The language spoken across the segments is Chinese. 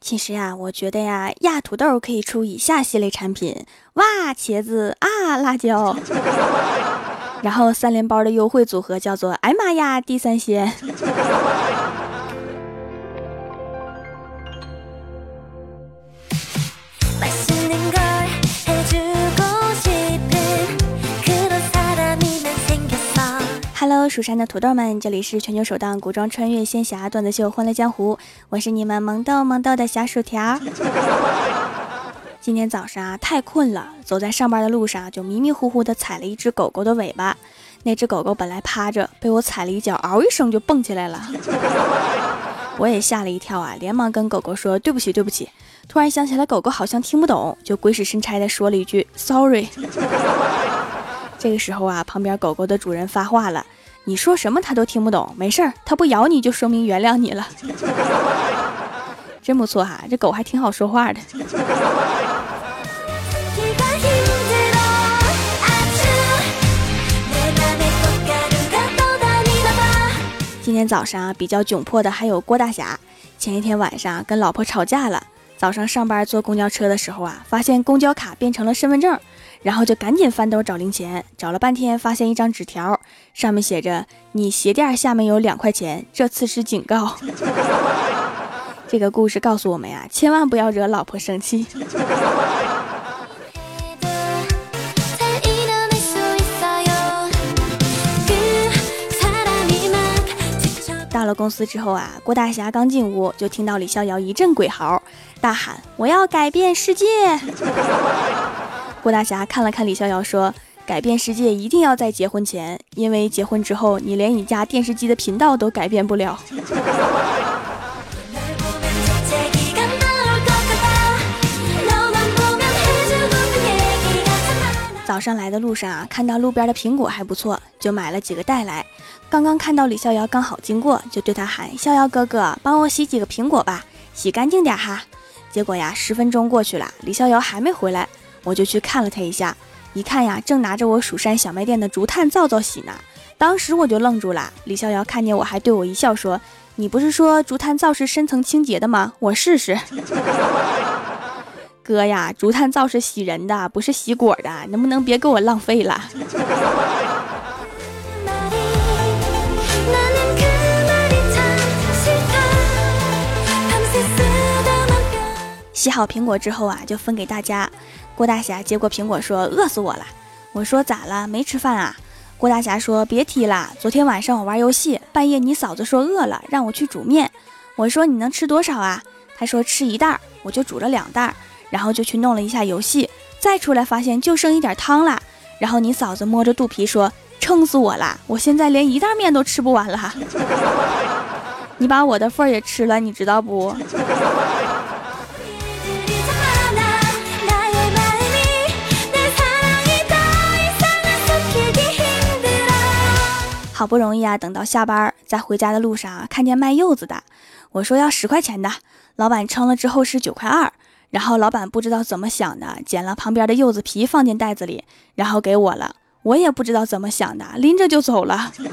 其实呀，我觉得呀，亚土豆可以出以下系列产品：哇，茄子啊，辣椒。然后三连包的优惠组合叫做“哎妈呀，地三鲜”。Hello，蜀山的土豆们，这里是全球首档古装穿越仙侠段子秀《欢乐江湖》，我是你们萌豆萌豆的小薯条。今天早上啊，太困了，走在上班的路上就迷迷糊糊的踩了一只狗狗的尾巴。那只狗狗本来趴着，被我踩了一脚，嗷一声就蹦起来了。我也吓了一跳啊，连忙跟狗狗说对不起对不起。突然想起来狗狗好像听不懂，就鬼使神差的说了一句 sorry。这个时候啊，旁边狗狗的主人发话了。你说什么它都听不懂，没事儿，它不咬你就说明原谅你了，真不错哈，这狗还挺好说话的。今天早上啊比较窘迫的还有郭大侠，前一天晚上跟老婆吵架了，早上上班坐公交车的时候啊，发现公交卡变成了身份证。然后就赶紧翻兜找零钱，找了半天发现一张纸条，上面写着：“你鞋垫下面有两块钱，这次是警告。”这个故事告诉我们呀，千万不要惹老婆生气。到了公司之后啊，郭大侠刚进屋就听到李逍遥一阵鬼嚎，大喊：“我要改变世界！” 郭大侠看了看李逍遥，说：“改变世界一定要在结婚前，因为结婚之后，你连你家电视机的频道都改变不了。”早上来的路上啊，看到路边的苹果还不错，就买了几个带来。刚刚看到李逍遥刚好经过，就对他喊：“逍遥哥哥，帮我洗几个苹果吧，洗干净点哈。”结果呀，十分钟过去了，李逍遥还没回来。我就去看了他一下，一看呀，正拿着我蜀山小卖店的竹炭皂皂洗呢。当时我就愣住了。李逍遥看见我还对我一笑，说：“你不是说竹炭皂是深层清洁的吗？我试试。”哥呀，竹炭皂是洗人的，不是洗果的，能不能别给我浪费了？洗好苹果之后啊，就分给大家。郭大侠接过苹果说：“饿死我了。”我说：“咋了？没吃饭啊？”郭大侠说：“别提了，昨天晚上我玩游戏，半夜你嫂子说饿了，让我去煮面。我说你能吃多少啊？他说吃一袋，我就煮了两袋，然后就去弄了一下游戏，再出来发现就剩一点汤了。然后你嫂子摸着肚皮说：撑死我了，我现在连一袋面都吃不完了。你把我的份儿也吃了，你知道不？”好不容易啊，等到下班，在回家的路上啊，看见卖柚子的，我说要十块钱的，老板称了之后是九块二，然后老板不知道怎么想的，捡了旁边的柚子皮放进袋子里，然后给我了，我也不知道怎么想的，拎着就走了。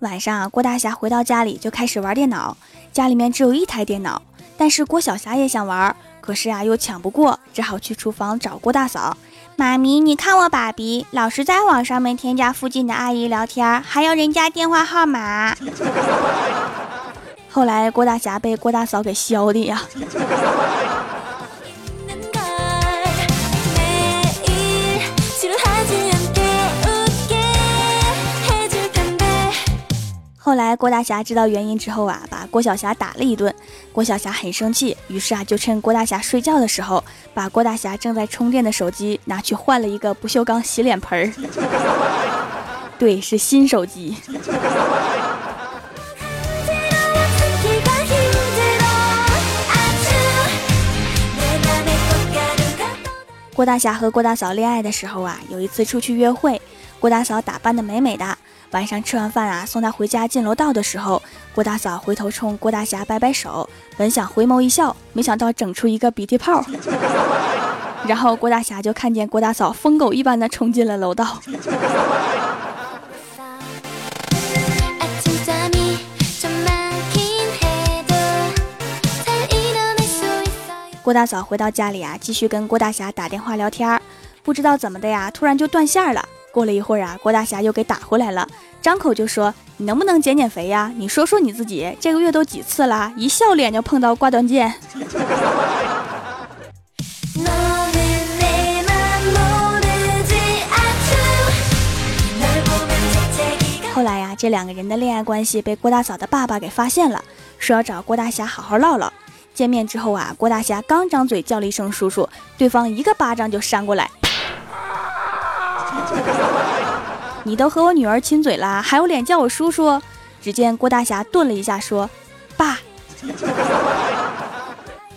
晚上，郭大侠回到家里就开始玩电脑，家里面只有一台电脑。但是郭晓霞也想玩，可是啊又抢不过，只好去厨房找郭大嫂。妈咪，你看我爸比，老是在网上面添加附近的阿姨聊天，还要人家电话号码。后来郭大侠被郭大嫂给削的呀。后来郭大侠知道原因之后啊，把郭小霞打了一顿。郭晓霞很生气，于是啊，就趁郭大侠睡觉的时候，把郭大侠正在充电的手机拿去换了一个不锈钢洗脸盆儿。对，是新手机。郭大侠和郭大嫂恋爱的时候啊，有一次出去约会，郭大嫂打扮的美美的。晚上吃完饭啊，送她回家进楼道的时候，郭大嫂回头冲郭大侠摆摆手，本想回眸一笑，没想到整出一个鼻涕泡。然后郭大侠就看见郭大嫂疯狗一般的冲进了楼道。郭大嫂回到家里啊，继续跟郭大侠打电话聊天儿，不知道怎么的呀，突然就断线了。过了一会儿啊，郭大侠又给打回来了，张口就说：“你能不能减减肥呀？你说说你自己，这个月都几次了？一笑脸就碰到挂断键。”后来呀，这两个人的恋爱关系被郭大嫂的爸爸给发现了，说要找郭大侠好好唠唠。见面之后啊，郭大侠刚张嘴叫了一声“叔叔”，对方一个巴掌就扇过来。你都和我女儿亲嘴了，还有脸叫我叔叔？只见郭大侠顿了一下，说：“爸，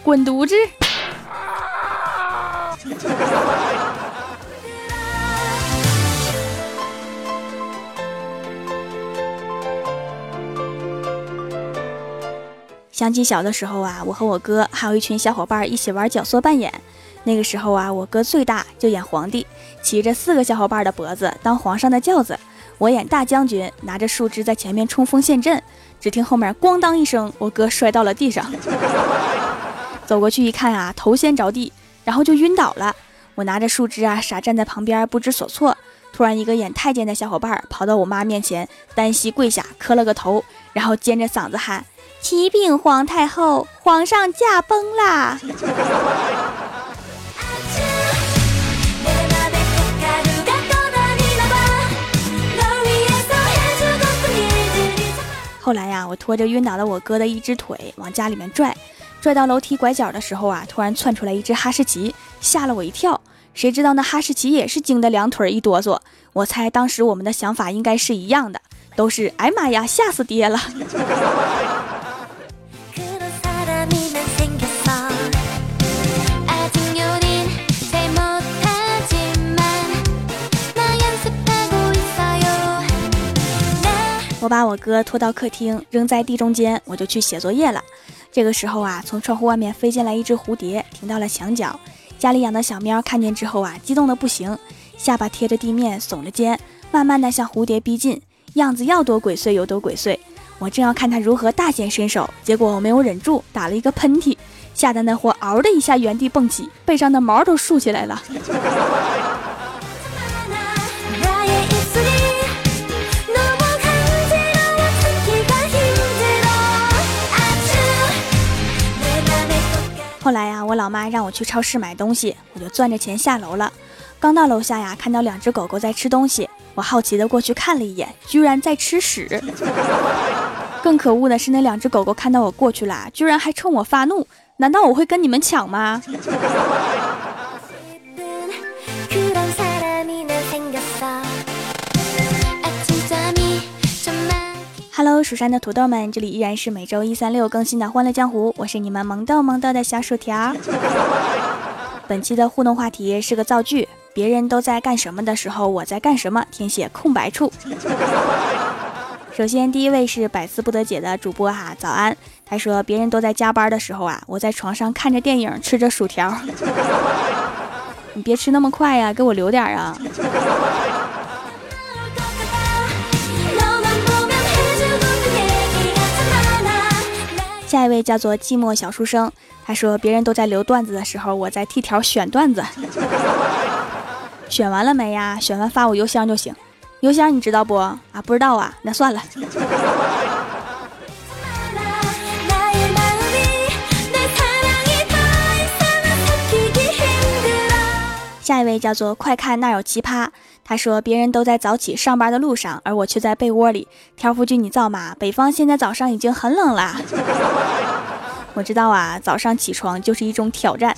滚犊子！” 想起小的时候啊，我和我哥还有一群小伙伴一起玩角色扮演。那个时候啊，我哥最大，就演皇帝，骑着四个小伙伴的脖子当皇上的轿子；我演大将军，拿着树枝在前面冲锋陷阵。只听后面咣当一声，我哥摔到了地上。走过去一看啊，头先着地，然后就晕倒了。我拿着树枝啊，傻站在旁边不知所措。突然，一个演太监的小伙伴跑到我妈面前，单膝跪下磕了个头，然后尖着嗓子喊。启禀皇太后，皇上驾崩啦！后来呀，我拖着晕倒的我哥的一只腿往家里面拽，拽到楼梯拐角的时候啊，突然窜出来一只哈士奇，吓了我一跳。谁知道那哈士奇也是惊得两腿一哆嗦。我猜当时我们的想法应该是一样的，都是哎妈呀，吓死爹了！我把我哥拖到客厅，扔在地中间，我就去写作业了。这个时候啊，从窗户外面飞进来一只蝴蝶，停到了墙角。家里养的小喵看见之后啊，激动的不行，下巴贴着地面，耸着肩，慢慢的向蝴蝶逼近，样子要多鬼祟有多鬼祟。我正要看它如何大显身手，结果我没有忍住，打了一个喷嚏，吓得那货嗷的一下原地蹦起，背上的毛都竖起来了。后来呀，我老妈让我去超市买东西，我就攥着钱下楼了。刚到楼下呀，看到两只狗狗在吃东西，我好奇的过去看了一眼，居然在吃屎。更可恶的是，那两只狗狗看到我过去了，居然还冲我发怒。难道我会跟你们抢吗？Hello，蜀山的土豆们，这里依然是每周一、三、六更新的《欢乐江湖》，我是你们萌豆萌豆的小薯条。本期的互动话题是个造句：别人都在干什么的时候，我在干什么？填写空白处。首先，第一位是百思不得解的主播哈，早安。他说，别人都在加班的时候啊，我在床上看着电影，吃着薯条。你别吃那么快呀，给我留点啊。下一位叫做寂寞小书生，他说别人都在留段子的时候，我在替条选段子。选完了没呀？选完发我邮箱就行。邮箱你知道不？啊，不知道啊，那算了。下一位叫做快看那有奇葩。他说：“别人都在早起上班的路上，而我却在被窝里。”条夫君，你造吗？北方现在早上已经很冷了。我知道啊，早上起床就是一种挑战。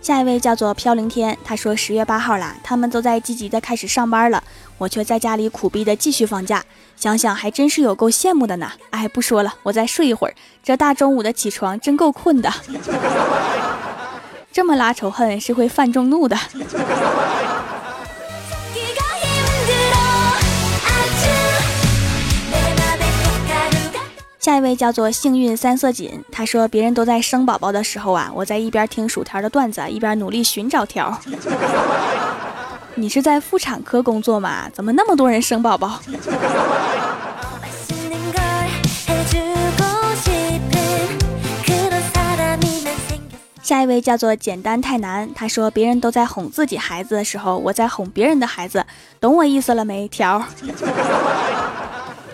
下一位叫做飘零天，他说十月八号啦，他们都在积极的开始上班了，我却在家里苦逼的继续放假，想想还真是有够羡慕的呢。哎，不说了，我再睡一会儿，这大中午的起床真够困的。这么拉仇恨是会犯众怒的。下一位叫做幸运三色锦，他说别人都在生宝宝的时候啊，我在一边听薯条的段子，一边努力寻找条。你是在妇产科工作吗？怎么那么多人生宝宝？下一位叫做简单太难，他说别人都在哄自己孩子的时候，我在哄别人的孩子，懂我意思了没？条，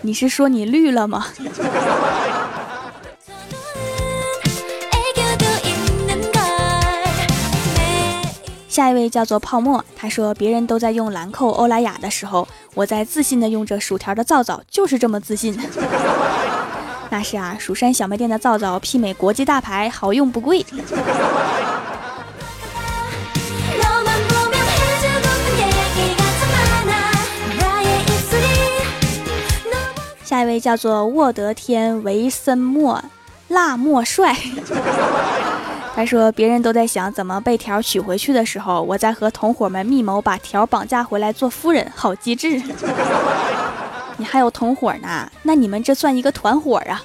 你是说你绿了吗？下一位叫做泡沫，他说别人都在用兰蔻欧莱雅的时候，我在自信的用着薯条的皂皂，就是这么自信。那是啊，蜀山小卖店的皂皂媲美国际大牌，好用不贵。下一位叫做沃德天维森莫辣莫帅，他说别人都在想怎么被条娶回去的时候，我在和同伙们密谋把条绑架回来做夫人，好机智。你还有同伙呢？那你们这算一个团伙啊！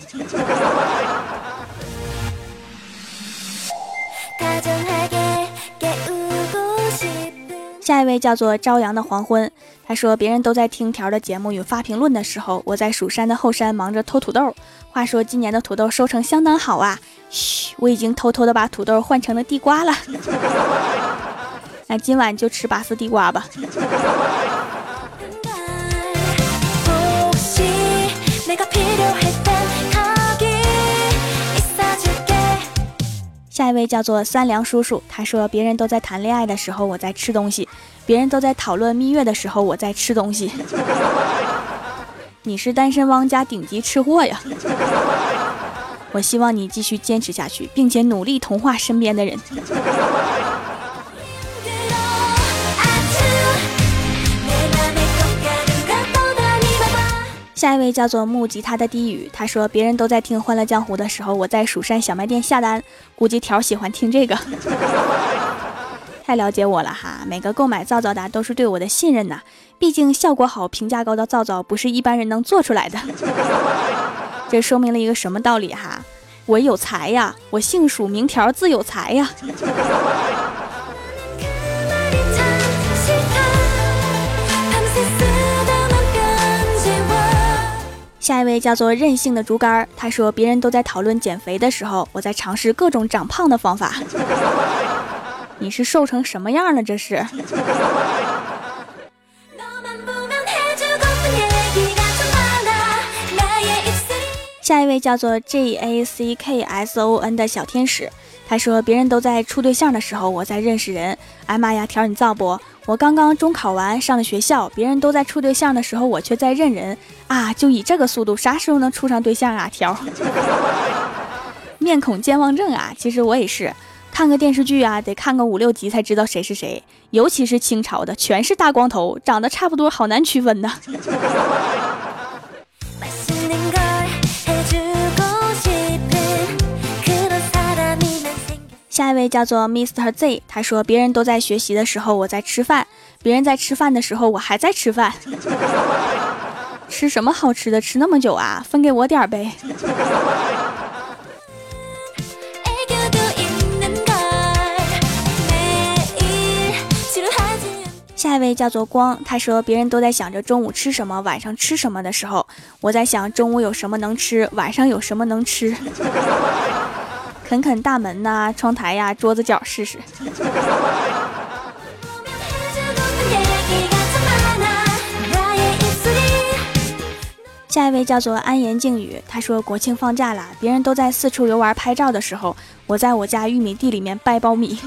下一位叫做朝阳的黄昏，他说别人都在听条的节目与发评论的时候，我在蜀山的后山忙着偷土豆。话说今年的土豆收成相当好啊！嘘，我已经偷偷的把土豆换成了地瓜了。那今晚就吃拔丝地瓜吧。下一位叫做三良叔叔，他说别人都在谈恋爱的时候，我在吃东西；别人都在讨论蜜月的时候，我在吃东西。你是单身汪加顶级吃货呀！我希望你继续坚持下去，并且努力同化身边的人。下一位叫做木吉他的低语，他说别人都在听《欢乐江湖》的时候，我在蜀山小卖店下单，估计条喜欢听这个，太了解我了哈。每个购买皂皂的都是对我的信任呐，毕竟效果好、评价高的皂皂不是一般人能做出来的。这说明了一个什么道理哈？我有才呀，我姓蜀名条，自有才呀。下一位叫做任性的竹竿，他说别人都在讨论减肥的时候，我在尝试各种长胖的方法。你是瘦成什么样了？这是。下一位叫做 J A C K S O N 的小天使，他说别人都在处对象的时候，我在认识人。哎妈呀，条你造不？我刚刚中考完，上了学校，别人都在处对象的时候，我却在认人啊！就以这个速度，啥时候能处上对象啊？条，面孔健忘症啊！其实我也是，看个电视剧啊，得看个五六集才知道谁是谁，尤其是清朝的，全是大光头，长得差不多，好难区分呢。下一位叫做 Mr. Z，他说别人都在学习的时候，我在吃饭；别人在吃饭的时候，我还在吃饭。吃什么好吃的？吃那么久啊？分给我点呗。下一位叫做光，他说别人都在想着中午吃什么，晚上吃什么的时候，我在想中午有什么能吃，晚上有什么能吃。啃啃大门呐，窗台呀，桌子角试试。下一位叫做安言静语，他说国庆放假了，别人都在四处游玩拍照的时候，我在我家玉米地里面掰苞米。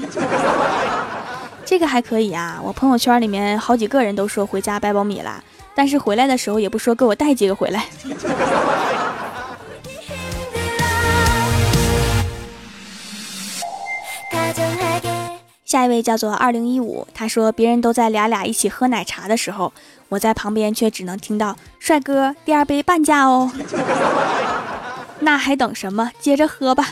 这个还可以啊，我朋友圈里面好几个人都说回家掰苞米了，但是回来的时候也不说给我带几个回来。下一位叫做二零一五，他说别人都在俩俩一起喝奶茶的时候，我在旁边却只能听到帅哥第二杯半价哦。那还等什么？接着喝吧。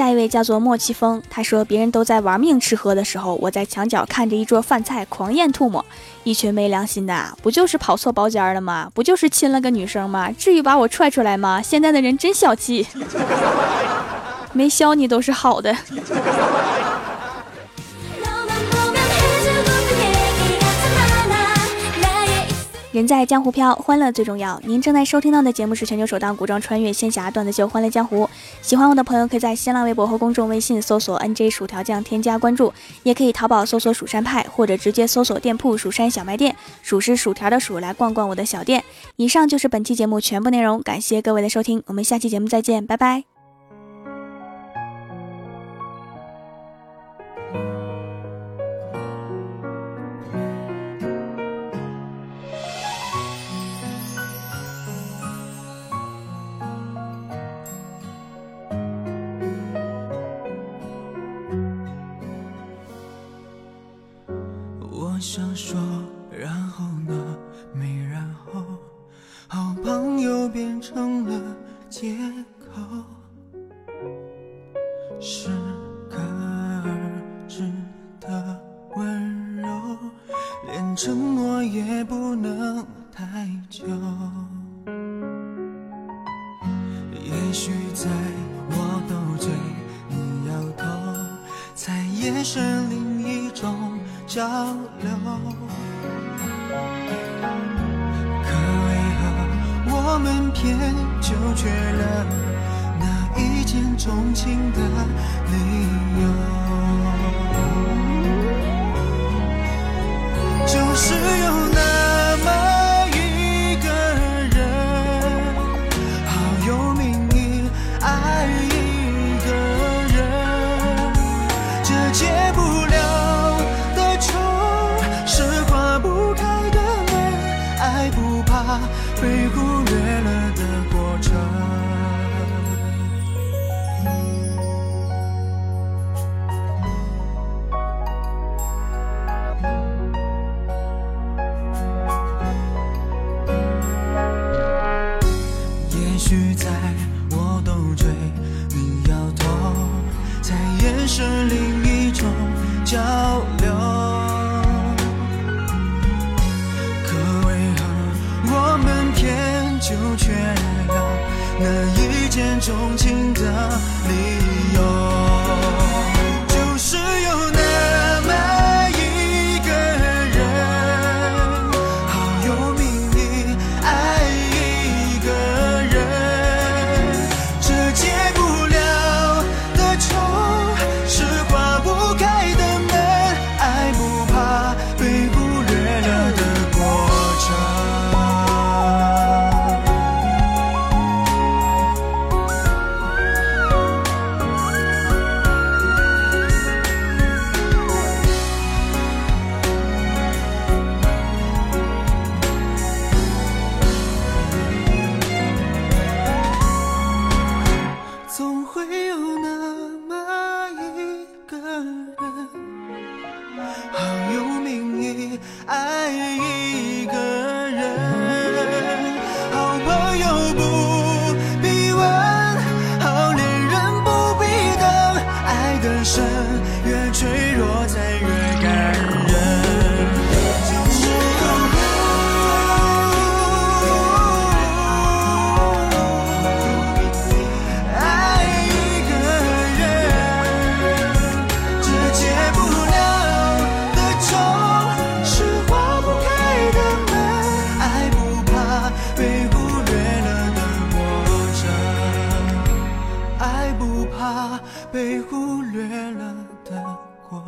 下一位叫做莫奇峰，他说别人都在玩命吃喝的时候，我在墙角看着一桌饭菜狂咽吐沫。一群没良心的，不就是跑错包间了吗？不就是亲了个女生吗？至于把我踹出来吗？现在的人真小气，没削你都是好的。人在江湖飘，欢乐最重要。您正在收听到的节目是全球首档古装穿越仙侠段子秀《欢乐江湖》。喜欢我的朋友可以在新浪微博和公众微信搜索 “nj 薯条酱”添加关注，也可以淘宝搜索“蜀山派”或者直接搜索店铺“蜀山小卖店”，数是薯条的数，来逛逛我的小店。以上就是本期节目全部内容，感谢各位的收听，我们下期节目再见，拜拜。想说，然后呢？没然后，好朋友变成了借口，是缺了那一见钟情的理由？被忽略了的过。